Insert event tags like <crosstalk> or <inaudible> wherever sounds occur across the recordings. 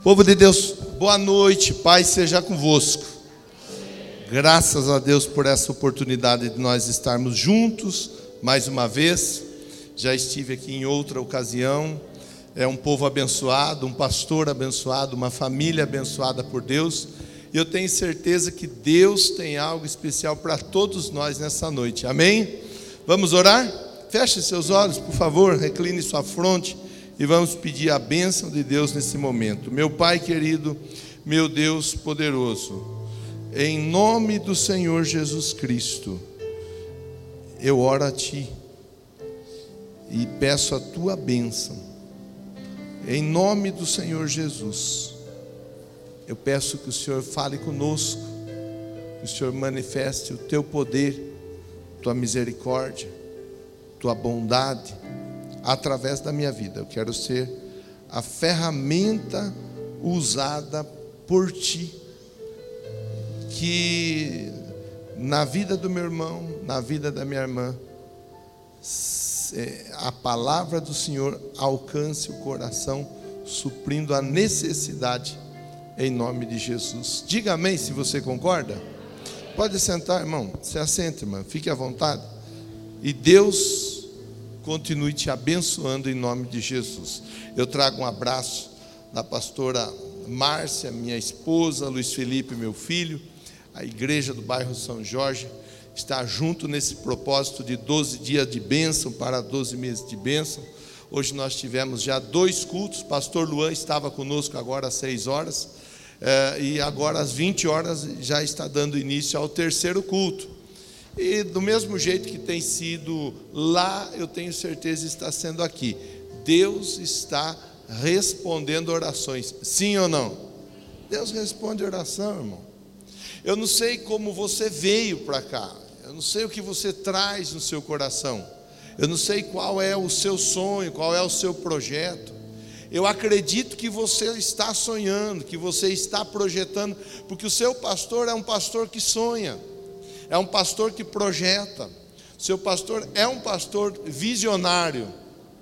Povo de Deus, boa noite, Pai seja convosco. Graças a Deus por essa oportunidade de nós estarmos juntos mais uma vez. Já estive aqui em outra ocasião. É um povo abençoado, um pastor abençoado, uma família abençoada por Deus. E eu tenho certeza que Deus tem algo especial para todos nós nessa noite. Amém? Vamos orar? Feche seus olhos, por favor, recline sua fronte e vamos pedir a bênção de Deus nesse momento. Meu Pai querido, meu Deus poderoso, em nome do Senhor Jesus Cristo, eu oro a Ti e peço a Tua bênção. Em nome do Senhor Jesus, eu peço que o Senhor fale conosco, que o Senhor manifeste o Teu poder, Tua misericórdia, Tua bondade através da minha vida. Eu quero ser a ferramenta usada por ti. Que na vida do meu irmão, na vida da minha irmã, é, a palavra do Senhor alcance o coração, suprindo a necessidade, em nome de Jesus. Diga amém se você concorda. Pode sentar, irmão. Se assente, irmão. Fique à vontade. E Deus continue te abençoando em nome de Jesus. Eu trago um abraço da pastora Márcia, minha esposa, Luiz Felipe, meu filho, a igreja do bairro São Jorge está junto nesse propósito de 12 dias de bênção para 12 meses de bênção. Hoje nós tivemos já dois cultos, pastor Luan estava conosco agora às 6 horas, eh, e agora às 20 horas já está dando início ao terceiro culto. E do mesmo jeito que tem sido lá, eu tenho certeza está sendo aqui. Deus está respondendo orações. Sim ou não? Deus responde oração, irmão. Eu não sei como você veio para cá. Eu não sei o que você traz no seu coração. Eu não sei qual é o seu sonho, qual é o seu projeto. Eu acredito que você está sonhando, que você está projetando, porque o seu pastor é um pastor que sonha é um pastor que projeta. Seu pastor é um pastor visionário.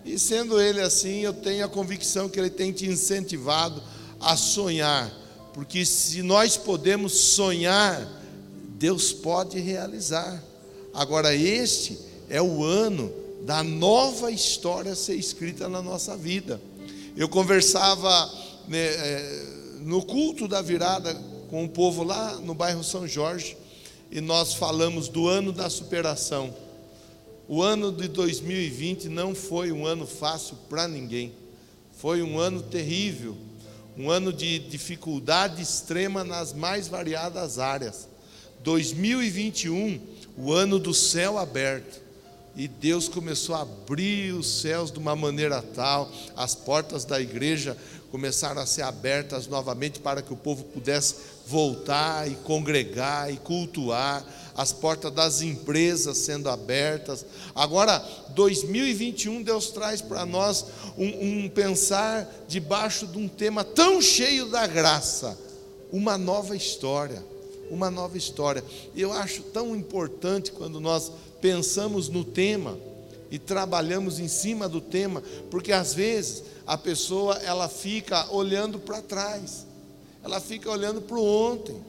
E sendo ele assim, eu tenho a convicção que ele tem te incentivado a sonhar. Porque se nós podemos sonhar, Deus pode realizar. Agora, este é o ano da nova história ser escrita na nossa vida. Eu conversava né, é, no culto da virada com o povo lá no bairro São Jorge e nós falamos do ano da superação. O ano de 2020 não foi um ano fácil para ninguém. Foi um ano terrível, um ano de dificuldade extrema nas mais variadas áreas. 2021, o ano do céu aberto. E Deus começou a abrir os céus de uma maneira tal, as portas da igreja começaram a ser abertas novamente para que o povo pudesse voltar e congregar e cultuar, as portas das empresas sendo abertas. Agora, 2021, Deus traz para nós um, um, pensar debaixo de um tema tão cheio da graça, uma nova história. Uma nova história. Eu acho tão importante quando nós pensamos no tema e trabalhamos em cima do tema, porque às vezes a pessoa ela fica olhando para trás, ela fica olhando para o ontem.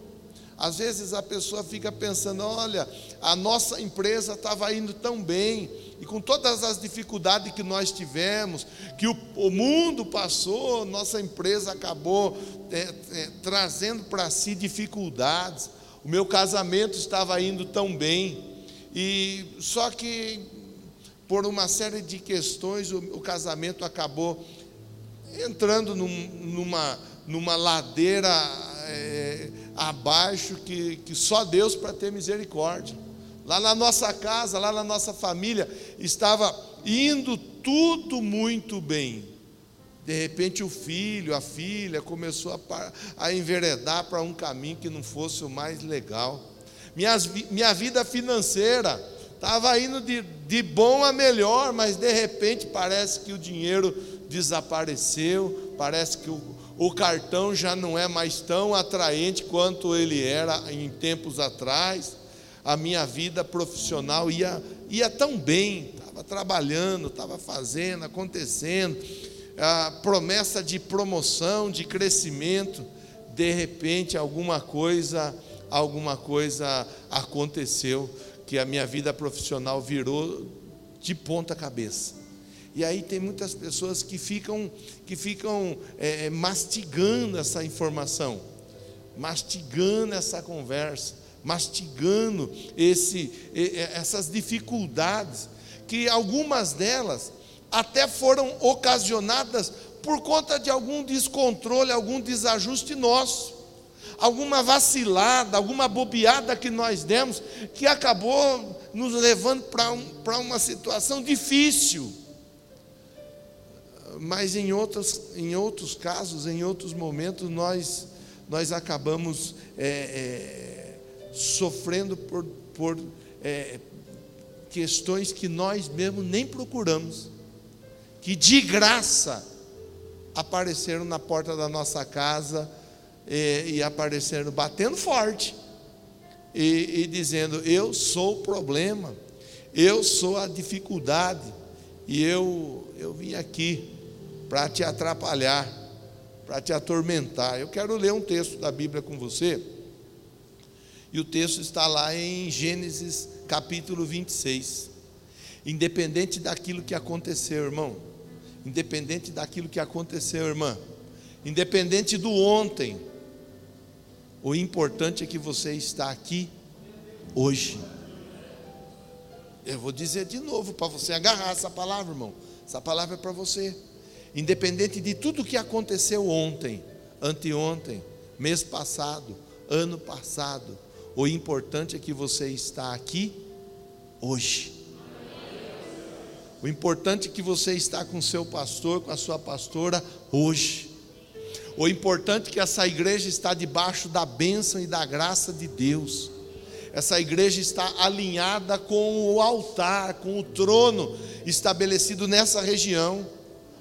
Às vezes a pessoa fica pensando: olha, a nossa empresa estava indo tão bem, e com todas as dificuldades que nós tivemos, que o, o mundo passou, nossa empresa acabou é, é, trazendo para si dificuldades. O meu casamento estava indo tão bem, e só que por uma série de questões o, o casamento acabou entrando num, numa, numa ladeira é, abaixo que, que só Deus para ter misericórdia. Lá na nossa casa, lá na nossa família, estava indo tudo muito bem. De repente, o filho, a filha, começou a, a enveredar para um caminho que não fosse o mais legal. Minha, minha vida financeira estava indo de, de bom a melhor, mas de repente parece que o dinheiro desapareceu, parece que o, o cartão já não é mais tão atraente quanto ele era em tempos atrás. A minha vida profissional ia, ia tão bem, estava trabalhando, estava fazendo, acontecendo. a promessa de promoção, de crescimento, de repente alguma coisa, alguma coisa aconteceu que a minha vida profissional virou de ponta cabeça. E aí tem muitas pessoas que ficam, que ficam é, mastigando essa informação, mastigando essa conversa, mastigando esse, essas dificuldades, que algumas delas até foram ocasionadas por conta de algum descontrole, algum desajuste nosso, alguma vacilada, alguma bobeada que nós demos, que acabou nos levando para um, uma situação difícil. Mas em outros, em outros casos, em outros momentos, nós, nós acabamos é, é, sofrendo por, por é, questões que nós mesmos nem procuramos que de graça apareceram na porta da nossa casa e, e apareceram batendo forte e, e dizendo: Eu sou o problema, eu sou a dificuldade, e eu, eu vim aqui para te atrapalhar, para te atormentar. Eu quero ler um texto da Bíblia com você, e o texto está lá em Gênesis capítulo 26. Independente daquilo que aconteceu, irmão, independente daquilo que aconteceu, irmã, independente do ontem, o importante é que você está aqui hoje. Eu vou dizer de novo para você agarrar essa palavra, irmão. Essa palavra é para você. Independente de tudo que aconteceu ontem, anteontem, mês passado, ano passado, o importante é que você está aqui hoje. O importante é que você está com seu pastor, com a sua pastora hoje. O importante é que essa igreja está debaixo da bênção e da graça de Deus. Essa igreja está alinhada com o altar, com o trono estabelecido nessa região.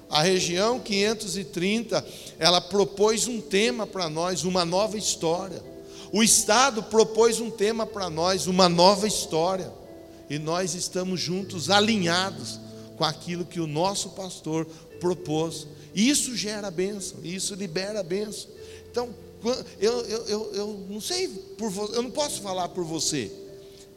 A região 530, ela propôs um tema para nós, uma nova história. O Estado propôs um tema para nós, uma nova história. E nós estamos juntos, alinhados com aquilo que o nosso pastor propôs. Isso gera bênção, isso libera bênção. Então, eu, eu, eu, eu não sei por eu não posso falar por você,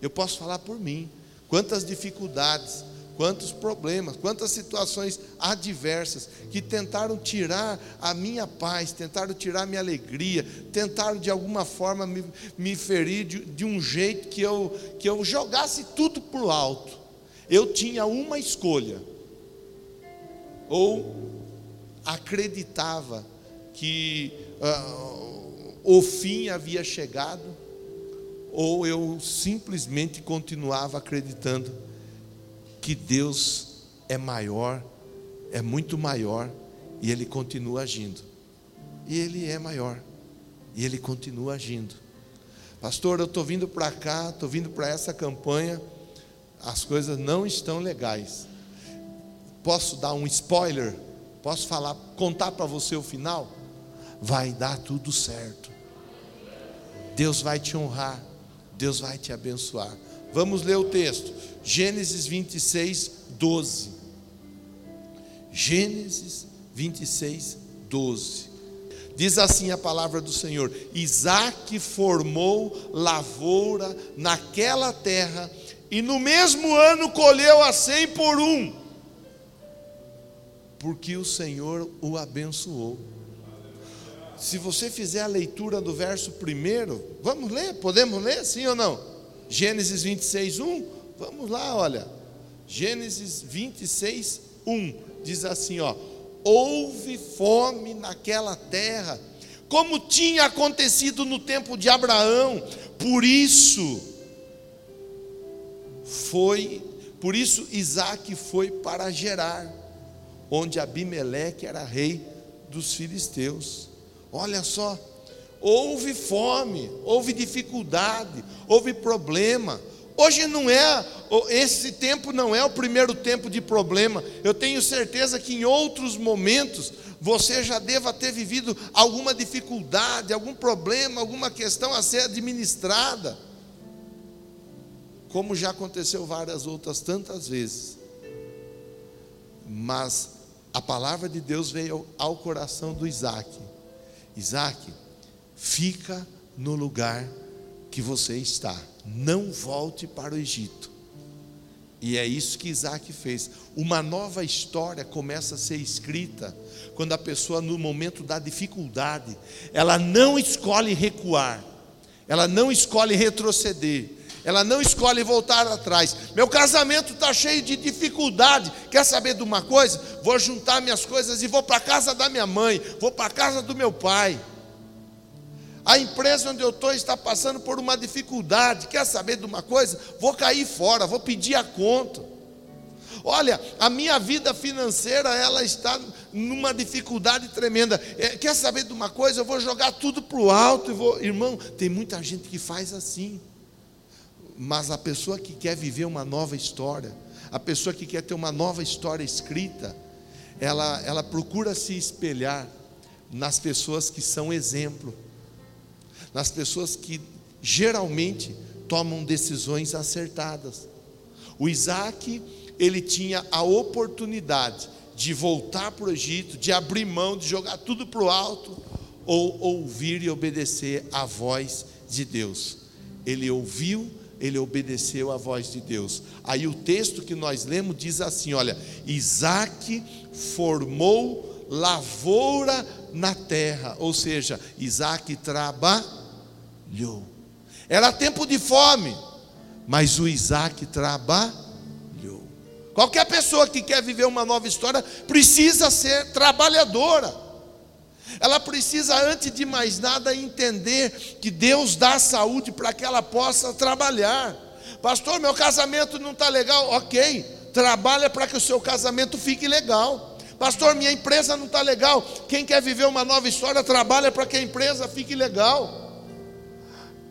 eu posso falar por mim. Quantas dificuldades, quantos problemas, quantas situações adversas que tentaram tirar a minha paz, tentaram tirar a minha alegria, tentaram de alguma forma me, me ferir de, de um jeito que eu, que eu jogasse tudo para o alto eu tinha uma escolha: ou acreditava que uh, o fim havia chegado, ou eu simplesmente continuava acreditando que Deus é maior, é muito maior, e Ele continua agindo. E Ele é maior, e Ele continua agindo. Pastor, eu estou vindo para cá, estou vindo para essa campanha as coisas não estão legais. Posso dar um spoiler? Posso falar, contar para você o final? Vai dar tudo certo. Deus vai te honrar. Deus vai te abençoar. Vamos ler o texto. Gênesis 26, 12. Gênesis 26, 12. Diz assim a palavra do Senhor: Isaac formou lavoura naquela terra e no mesmo ano colheu a cem por um, porque o Senhor o abençoou. Se você fizer a leitura do verso primeiro, vamos ler? Podemos ler, sim ou não? Gênesis 26, 1. Vamos lá, olha. Gênesis 26, 1. Diz assim: ó, houve fome naquela terra, como tinha acontecido no tempo de Abraão, por isso foi, por isso Isaac foi para Gerar, onde Abimeleque era rei dos filisteus. Olha só, houve fome, houve dificuldade, houve problema. Hoje não é, esse tempo não é o primeiro tempo de problema. Eu tenho certeza que em outros momentos você já deva ter vivido alguma dificuldade, algum problema, alguma questão a ser administrada como já aconteceu várias outras tantas vezes. Mas a palavra de Deus veio ao coração do Isaac: Isaac, fica no lugar que você está, não volte para o Egito. E é isso que Isaac fez. Uma nova história começa a ser escrita quando a pessoa, no momento da dificuldade, ela não escolhe recuar, ela não escolhe retroceder, ela não escolhe voltar atrás. Meu casamento está cheio de dificuldade. Quer saber de uma coisa? Vou juntar minhas coisas e vou para a casa da minha mãe, vou para a casa do meu pai. A empresa onde eu estou está passando por uma dificuldade. Quer saber de uma coisa? Vou cair fora, vou pedir a conta. Olha, a minha vida financeira ela está numa dificuldade tremenda. É, quer saber de uma coisa? Eu vou jogar tudo para o alto e vou. Irmão, tem muita gente que faz assim. Mas a pessoa que quer viver uma nova história, a pessoa que quer ter uma nova história escrita, ela, ela procura se espelhar nas pessoas que são exemplo, nas pessoas que geralmente tomam decisões acertadas. O Isaac, ele tinha a oportunidade de voltar para o Egito, de abrir mão, de jogar tudo para o alto, ou ouvir e obedecer à voz de Deus. Ele ouviu ele obedeceu à voz de Deus. Aí o texto que nós lemos diz assim: olha, Isaac formou lavoura na terra, ou seja, Isaac trabalhou. Era tempo de fome, mas o Isaac trabalhou. Qualquer pessoa que quer viver uma nova história precisa ser trabalhadora. Ela precisa, antes de mais nada, entender que Deus dá saúde para que ela possa trabalhar. Pastor, meu casamento não está legal. Ok, trabalha para que o seu casamento fique legal. Pastor, minha empresa não está legal. Quem quer viver uma nova história, trabalha para que a empresa fique legal.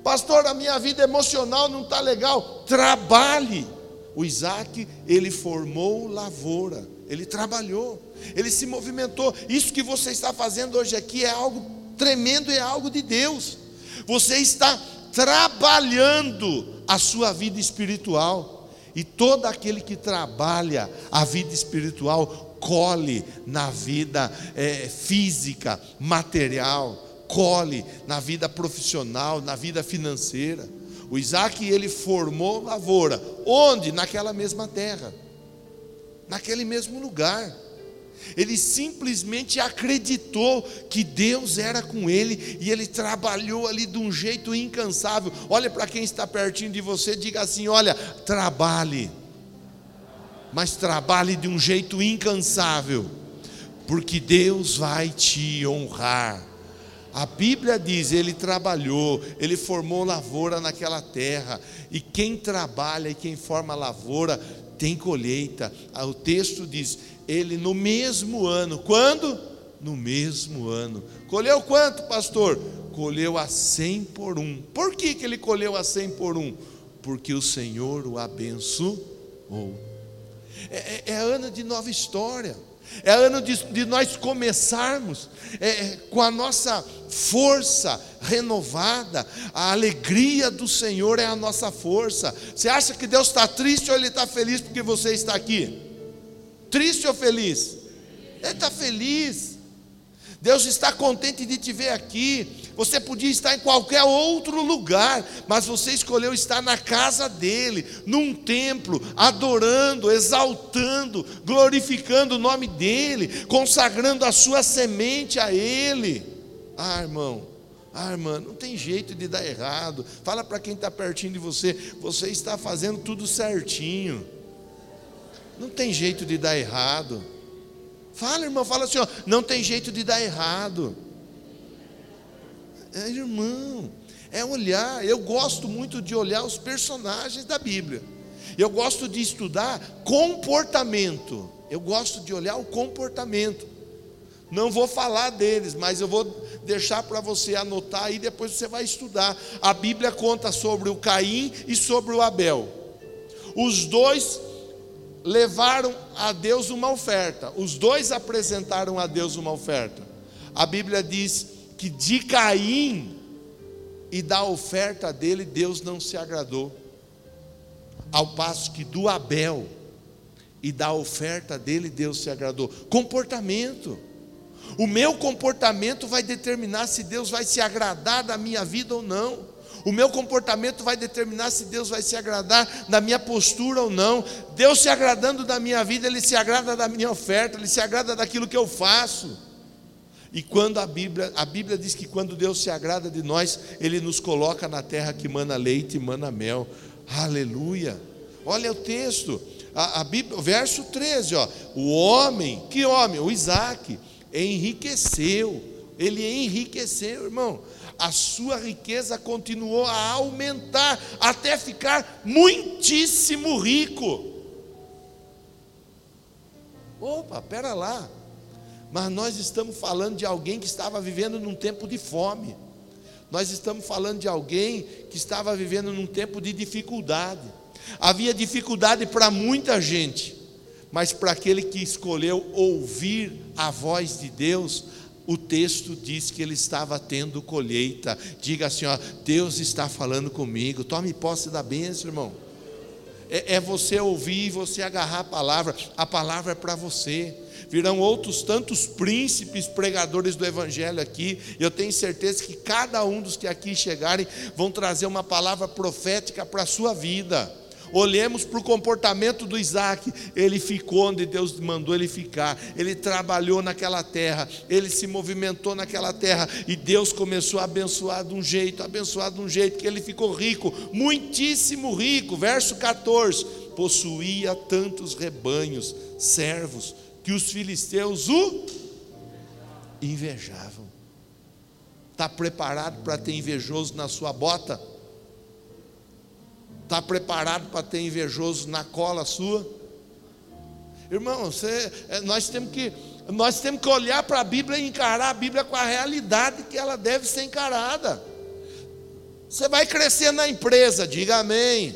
Pastor, a minha vida emocional não está legal. Trabalhe. O Isaac, ele formou lavoura, ele trabalhou ele se movimentou. Isso que você está fazendo hoje aqui é algo tremendo, é algo de Deus. Você está trabalhando a sua vida espiritual. E todo aquele que trabalha a vida espiritual colhe na vida é, física, material, colhe na vida profissional, na vida financeira. O Isaac ele formou lavoura, onde? Naquela mesma terra, naquele mesmo lugar. Ele simplesmente acreditou que Deus era com ele e ele trabalhou ali de um jeito incansável. Olha para quem está pertinho de você, diga assim: olha, trabalhe, mas trabalhe de um jeito incansável, porque Deus vai te honrar. A Bíblia diz: ele trabalhou, ele formou lavoura naquela terra, e quem trabalha e quem forma lavoura tem colheita. Ah, o texto diz: ele no mesmo ano. Quando? No mesmo ano. Colheu quanto, pastor? Colheu a cem por um. Por que, que ele colheu a cem por um? Porque o Senhor o abençoou. É, é, é ano de nova história. É ano de, de nós começarmos é, é, com a nossa força renovada. A alegria do Senhor é a nossa força. Você acha que Deus está triste ou Ele está feliz porque você está aqui? Triste ou feliz? Ele está feliz. Deus está contente de te ver aqui. Você podia estar em qualquer outro lugar, mas você escolheu estar na casa dele, num templo, adorando, exaltando, glorificando o nome dele, consagrando a sua semente a ele. Ah, irmão, ah, irmã, não tem jeito de dar errado. Fala para quem está pertinho de você, você está fazendo tudo certinho. Não tem jeito de dar errado. Fala, irmão, fala assim, ó, não tem jeito de dar errado. É, irmão, é olhar. Eu gosto muito de olhar os personagens da Bíblia. Eu gosto de estudar comportamento. Eu gosto de olhar o comportamento. Não vou falar deles, mas eu vou deixar para você anotar e depois você vai estudar. A Bíblia conta sobre o Caim e sobre o Abel. Os dois levaram a Deus uma oferta. Os dois apresentaram a Deus uma oferta. A Bíblia diz que de Caim e da oferta dele Deus não se agradou. Ao passo que do Abel e da oferta dele, Deus se agradou. Comportamento. O meu comportamento vai determinar se Deus vai se agradar da minha vida ou não. O meu comportamento vai determinar se Deus vai se agradar da minha postura ou não. Deus se agradando da minha vida, Ele se agrada da minha oferta, Ele se agrada daquilo que eu faço. E quando a Bíblia, a Bíblia diz que quando Deus se agrada de nós, Ele nos coloca na terra que mana leite e mana mel. Aleluia. Olha o texto, a, a Bíblia, verso 13, ó. O homem, que homem? O Isaac, enriqueceu. Ele enriqueceu, irmão. A sua riqueza continuou a aumentar até ficar muitíssimo rico. Opa, pera lá. Mas nós estamos falando de alguém que estava vivendo num tempo de fome. Nós estamos falando de alguém que estava vivendo num tempo de dificuldade. Havia dificuldade para muita gente, mas para aquele que escolheu ouvir a voz de Deus, o texto diz que ele estava tendo colheita. Diga assim: ó, Deus está falando comigo. Tome posse da bênção, irmão. É, é você ouvir e você agarrar a palavra. A palavra é para você virão outros tantos príncipes pregadores do Evangelho aqui. Eu tenho certeza que cada um dos que aqui chegarem vão trazer uma palavra profética para a sua vida. Olhemos para o comportamento do Isaac. Ele ficou onde Deus mandou ele ficar. Ele trabalhou naquela terra. Ele se movimentou naquela terra. E Deus começou a abençoar de um jeito, abençoar de um jeito, que ele ficou rico, muitíssimo rico. Verso 14: possuía tantos rebanhos, servos, que os filisteus o invejavam. Está preparado para ter invejoso na sua bota? Está preparado para ter invejoso na cola sua? Irmão, você, é, nós temos que nós temos que olhar para a Bíblia e encarar a Bíblia com a realidade que ela deve ser encarada. Você vai crescer na empresa, diga amém.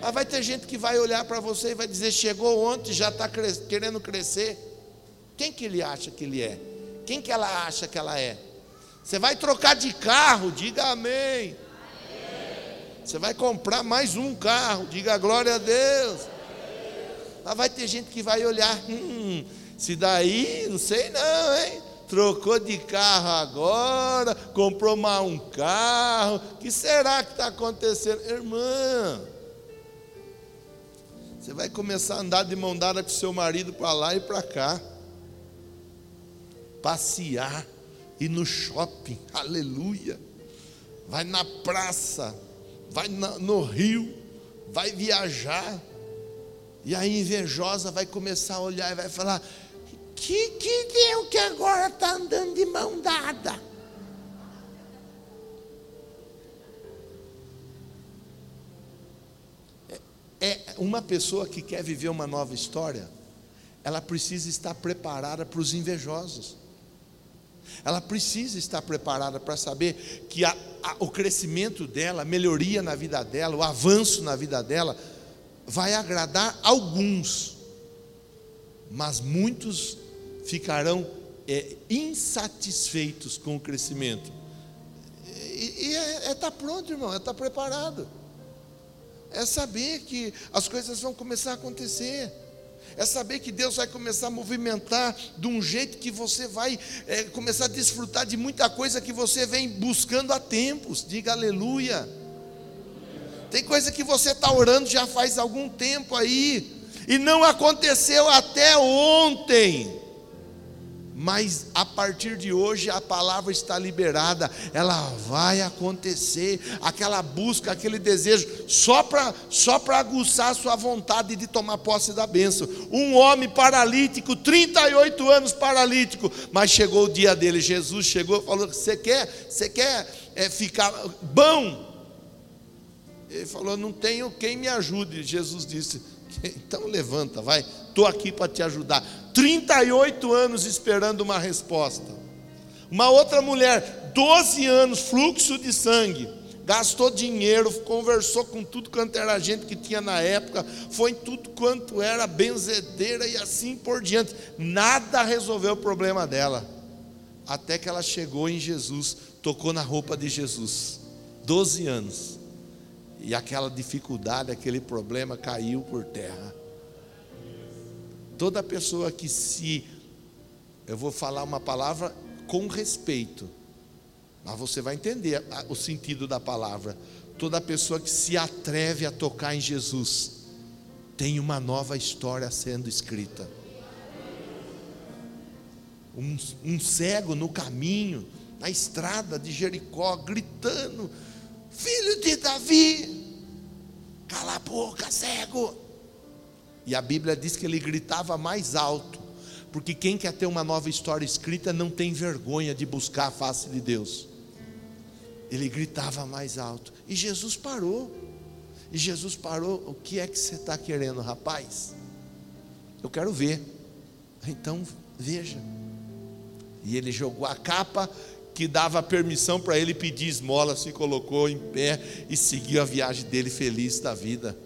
Mas vai ter gente que vai olhar para você e vai dizer: chegou ontem, já está cres querendo crescer. Quem que ele acha que ele é? Quem que ela acha que ela é? Você vai trocar de carro, diga amém. Você vai comprar mais um carro, diga glória a Deus. Mas vai ter gente que vai olhar, hum, se daí, não sei não, hein? Trocou de carro agora, comprou mais um carro. O que será que está acontecendo? Irmã, você vai começar a andar de mão dada com seu marido para lá e para cá. Passear, ir no shopping, aleluia. Vai na praça, vai no rio, vai viajar. E a invejosa vai começar a olhar e vai falar: Que que deu que agora está andando de mão dada? é uma pessoa que quer viver uma nova história, ela precisa estar preparada para os invejosos. Ela precisa estar preparada para saber que a, a, o crescimento dela, a melhoria na vida dela, o avanço na vida dela, vai agradar alguns, mas muitos ficarão é, insatisfeitos com o crescimento. E, e é é tá pronto, irmão, é estar tá preparado é saber que as coisas vão começar a acontecer. É saber que Deus vai começar a movimentar de um jeito que você vai é, começar a desfrutar de muita coisa que você vem buscando há tempos. Diga aleluia. Tem coisa que você está orando já faz algum tempo aí, e não aconteceu até ontem mas a partir de hoje a palavra está liberada, ela vai acontecer, aquela busca, aquele desejo, só para só aguçar a sua vontade de tomar posse da bênção. Um homem paralítico, 38 anos paralítico, mas chegou o dia dele, Jesus chegou e falou: Você quer, você quer é, ficar bom? Ele falou: Não tenho quem me ajude. Jesus disse: Então levanta, vai, estou aqui para te ajudar 38 anos esperando uma resposta. Uma outra mulher, 12 anos, fluxo de sangue, gastou dinheiro, conversou com tudo quanto era gente que tinha na época, foi em tudo quanto era benzedeira e assim por diante. Nada resolveu o problema dela. Até que ela chegou em Jesus, tocou na roupa de Jesus. 12 anos. E aquela dificuldade, aquele problema caiu por terra. Toda pessoa que se. Eu vou falar uma palavra com respeito, mas você vai entender o sentido da palavra. Toda pessoa que se atreve a tocar em Jesus, tem uma nova história sendo escrita. Um, um cego no caminho, na estrada de Jericó, gritando: Filho de Davi, cala a boca, cego. E a Bíblia diz que ele gritava mais alto, porque quem quer ter uma nova história escrita não tem vergonha de buscar a face de Deus. Ele gritava mais alto, e Jesus parou. E Jesus parou: O que é que você está querendo, rapaz? Eu quero ver. Então veja. E ele jogou a capa que dava permissão para ele pedir esmola, se colocou em pé e seguiu a viagem dele feliz da vida.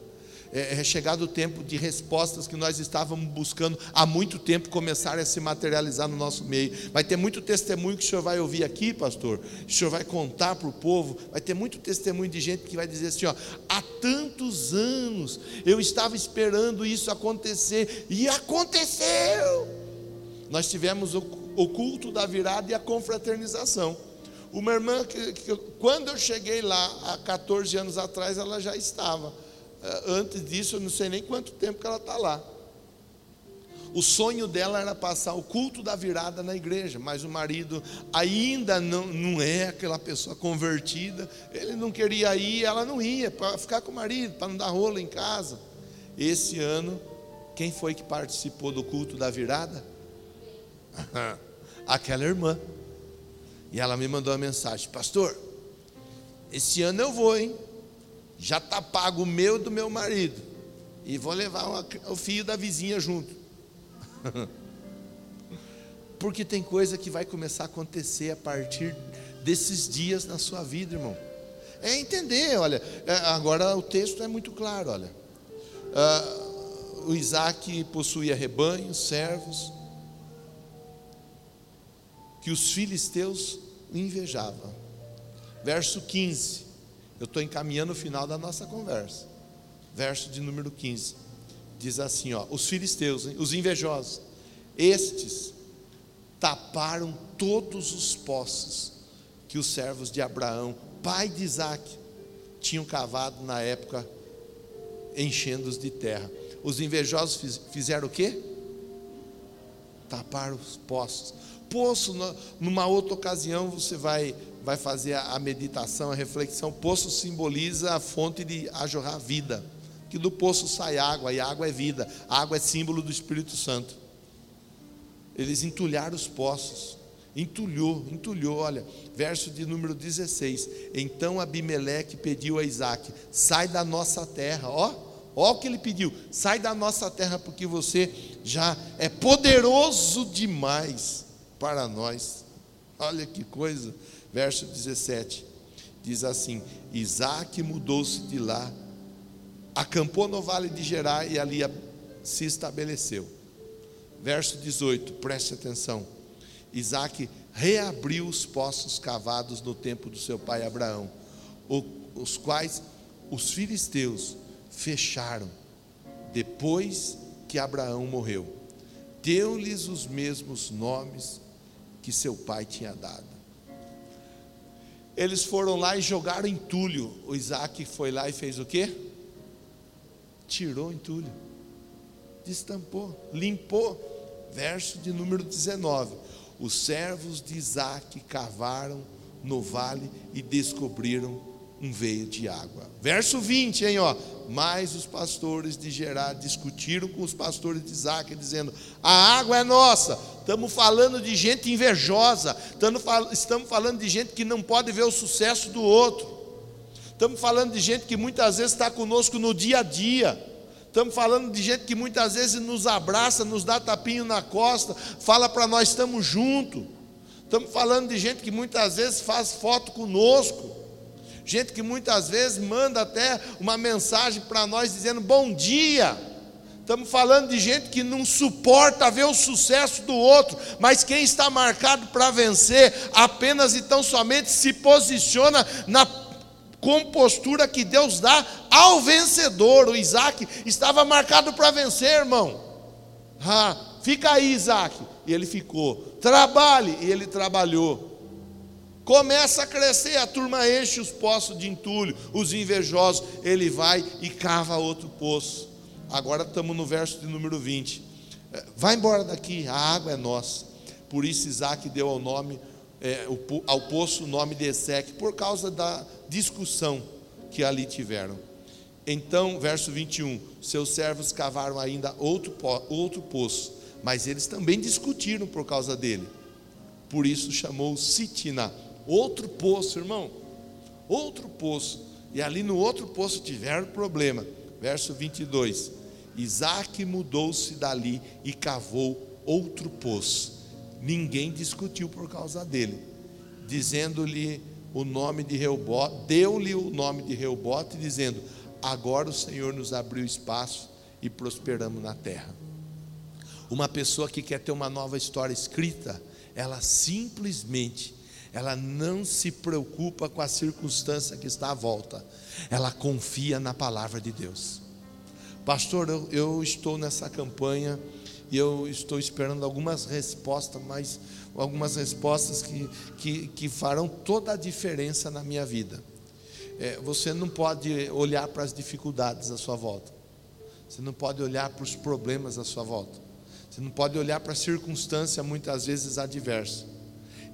É, é chegado o tempo de respostas que nós estávamos buscando há muito tempo começarem a se materializar no nosso meio. Vai ter muito testemunho que o senhor vai ouvir aqui, pastor. O senhor vai contar para o povo. Vai ter muito testemunho de gente que vai dizer assim: ó, há tantos anos eu estava esperando isso acontecer e aconteceu. Nós tivemos o o culto da virada e a confraternização. Uma irmã que, que, quando eu cheguei lá há 14 anos atrás, ela já estava. Eh, antes disso, eu não sei nem quanto tempo que ela está lá. O sonho dela era passar o culto da virada na igreja, mas o marido ainda não, não é aquela pessoa convertida. Ele não queria ir, ela não ia, para ficar com o marido, para não dar rolo em casa. Esse ano, quem foi que participou do culto da virada? <laughs> Aquela irmã. E ela me mandou uma mensagem: Pastor, esse ano eu vou, hein? Já está pago o meu do meu marido. E vou levar uma, o filho da vizinha junto. <laughs> Porque tem coisa que vai começar a acontecer a partir desses dias na sua vida, irmão. É entender, olha. É, agora o texto é muito claro, olha. Uh, o Isaac possuía rebanhos, servos, que os filisteus invejavam. Verso 15. Eu estou encaminhando o final da nossa conversa. Verso de número 15. Diz assim: ó, os filisteus, os invejosos, estes taparam todos os poços que os servos de Abraão, pai de Isaac, tinham cavado na época, enchendo-os de terra. Os invejosos fizeram o quê? Taparam os poços poço, numa outra ocasião você vai, vai fazer a meditação, a reflexão. Poço simboliza a fonte de a jorrar vida. Que do poço sai água, e água é vida. A água é símbolo do Espírito Santo. Eles entulharam os poços. Entulhou, entulhou, olha, verso de número 16. Então Abimeleque pediu a Isaac: sai da nossa terra, ó, ó o que ele pediu: sai da nossa terra, porque você já é poderoso demais para nós. Olha que coisa. Verso 17 diz assim: Isaac mudou-se de lá, acampou no vale de Gerar e ali se estabeleceu. Verso 18, preste atenção. Isaac reabriu os poços cavados no tempo do seu pai Abraão, os quais os filisteus fecharam depois que Abraão morreu. Deu-lhes os mesmos nomes que seu pai tinha dado. Eles foram lá e jogaram entulho. O Isaac foi lá e fez o quê? Tirou o entulho, destampou, limpou. Verso de número 19: Os servos de Isaac cavaram no vale e descobriram um veio de água. Verso 20, hein, ó. Mas os pastores de Gerar discutiram com os pastores de Isaac, dizendo: A água é nossa. Estamos falando de gente invejosa, estamos falando de gente que não pode ver o sucesso do outro. Estamos falando de gente que muitas vezes está conosco no dia a dia. Estamos falando de gente que muitas vezes nos abraça, nos dá tapinho na costa, fala para nós estamos juntos. Estamos falando de gente que muitas vezes faz foto conosco gente que muitas vezes manda até uma mensagem para nós dizendo bom dia. Estamos falando de gente que não suporta ver o sucesso do outro, mas quem está marcado para vencer apenas e tão somente se posiciona na compostura que Deus dá ao vencedor. O Isaac estava marcado para vencer, irmão. Ah, fica aí, Isaac. E ele ficou. Trabalhe. E ele trabalhou. Começa a crescer, a turma enche os poços de entulho, os invejosos. Ele vai e cava outro poço. Agora estamos no verso de número 20. É, vai embora daqui, a água é nossa. Por isso Isaac deu ao nome, é, ao poço o nome de Ezequiel, por causa da discussão que ali tiveram. Então, verso 21, seus servos cavaram ainda outro, outro poço, mas eles também discutiram por causa dele. Por isso chamou Sitina, outro poço, irmão, outro poço. E ali no outro poço tiveram problema. Verso 22, Isaac mudou-se dali e cavou outro poço. Ninguém discutiu por causa dele, dizendo-lhe o nome de Reubote, deu-lhe o nome de Reubote, dizendo: agora o Senhor nos abriu espaço e prosperamos na terra. Uma pessoa que quer ter uma nova história escrita, ela simplesmente, ela não se preocupa com a circunstância que está à volta, ela confia na palavra de Deus. Pastor, eu, eu estou nessa campanha e eu estou esperando algumas respostas, mas algumas respostas que, que, que farão toda a diferença na minha vida é, você não pode olhar para as dificuldades à sua volta. Você não pode olhar para os problemas à sua volta. Você não pode olhar para a circunstância muitas vezes adversa.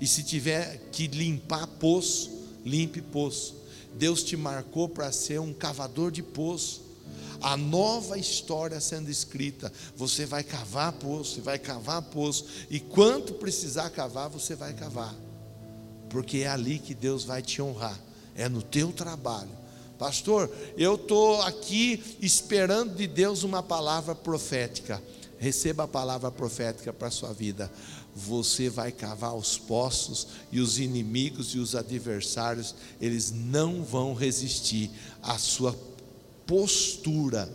E se tiver que limpar poço, limpe poço. Deus te marcou para ser um cavador de poço. A nova história sendo escrita, você vai cavar poço, vai cavar poço, e quanto precisar cavar, você vai cavar, porque é ali que Deus vai te honrar é no teu trabalho. Pastor, eu estou aqui esperando de Deus uma palavra profética. Receba a palavra profética para a sua vida. Você vai cavar os poços e os inimigos e os adversários, eles não vão resistir à sua postura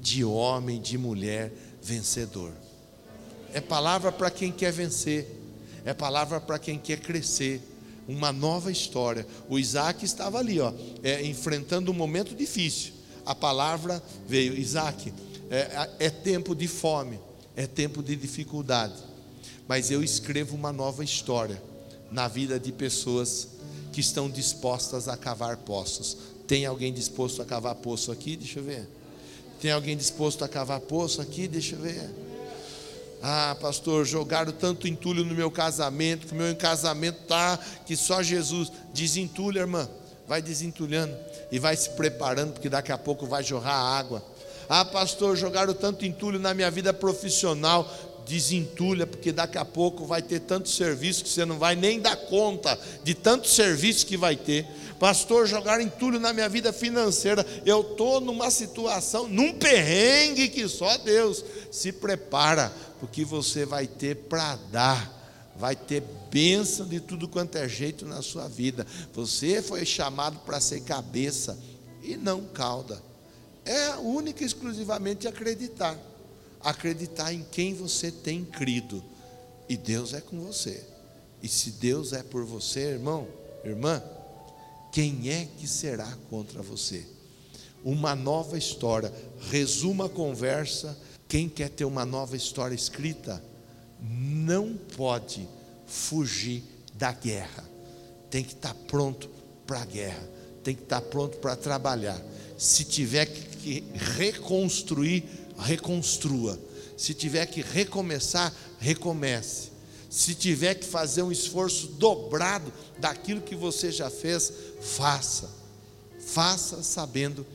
de homem, de mulher vencedor. É palavra para quem quer vencer, é palavra para quem quer crescer uma nova história. O Isaac estava ali, ó, é, enfrentando um momento difícil. A palavra veio: Isaac, é, é tempo de fome, é tempo de dificuldade, mas eu escrevo uma nova história na vida de pessoas que estão dispostas a cavar poços. Tem alguém disposto a cavar poço aqui? Deixa eu ver. Tem alguém disposto a cavar poço aqui? Deixa eu ver. Ah, pastor, jogaram tanto entulho no meu casamento, que o meu casamento tá que só Jesus desentulha, irmã. Vai desentulhando e vai se preparando, porque daqui a pouco vai jorrar água. Ah, pastor, jogaram tanto entulho na minha vida profissional, desentulha, porque daqui a pouco vai ter tanto serviço que você não vai nem dar conta de tanto serviço que vai ter. Pastor, jogaram entulho na minha vida financeira. Eu estou numa situação, num perrengue que só Deus se prepara o que você vai ter para dar, vai ter bênção de tudo quanto é jeito na sua vida. Você foi chamado para ser cabeça e não cauda. É única e exclusivamente acreditar. Acreditar em quem você tem crido. E Deus é com você. E se Deus é por você, irmão, irmã, quem é que será contra você? Uma nova história. Resuma a conversa quem quer ter uma nova história escrita, não pode fugir da guerra. Tem que estar pronto para a guerra. Tem que estar pronto para trabalhar. Se tiver que reconstruir, reconstrua. Se tiver que recomeçar, recomece. Se tiver que fazer um esforço dobrado daquilo que você já fez, faça. Faça sabendo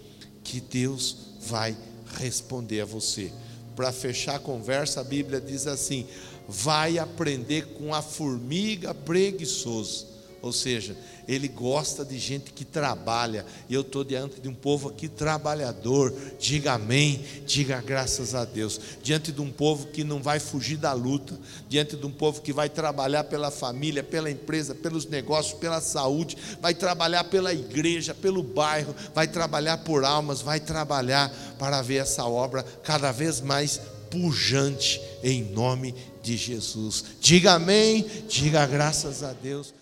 que Deus vai responder a você para fechar a conversa, a Bíblia diz assim: vai aprender com a formiga preguiçoso. Ou seja, ele gosta de gente que trabalha. E eu estou diante de um povo aqui trabalhador. Diga amém, diga graças a Deus. Diante de um povo que não vai fugir da luta. Diante de um povo que vai trabalhar pela família, pela empresa, pelos negócios, pela saúde. Vai trabalhar pela igreja, pelo bairro. Vai trabalhar por almas. Vai trabalhar para ver essa obra cada vez mais pujante em nome de Jesus. Diga amém, diga graças a Deus.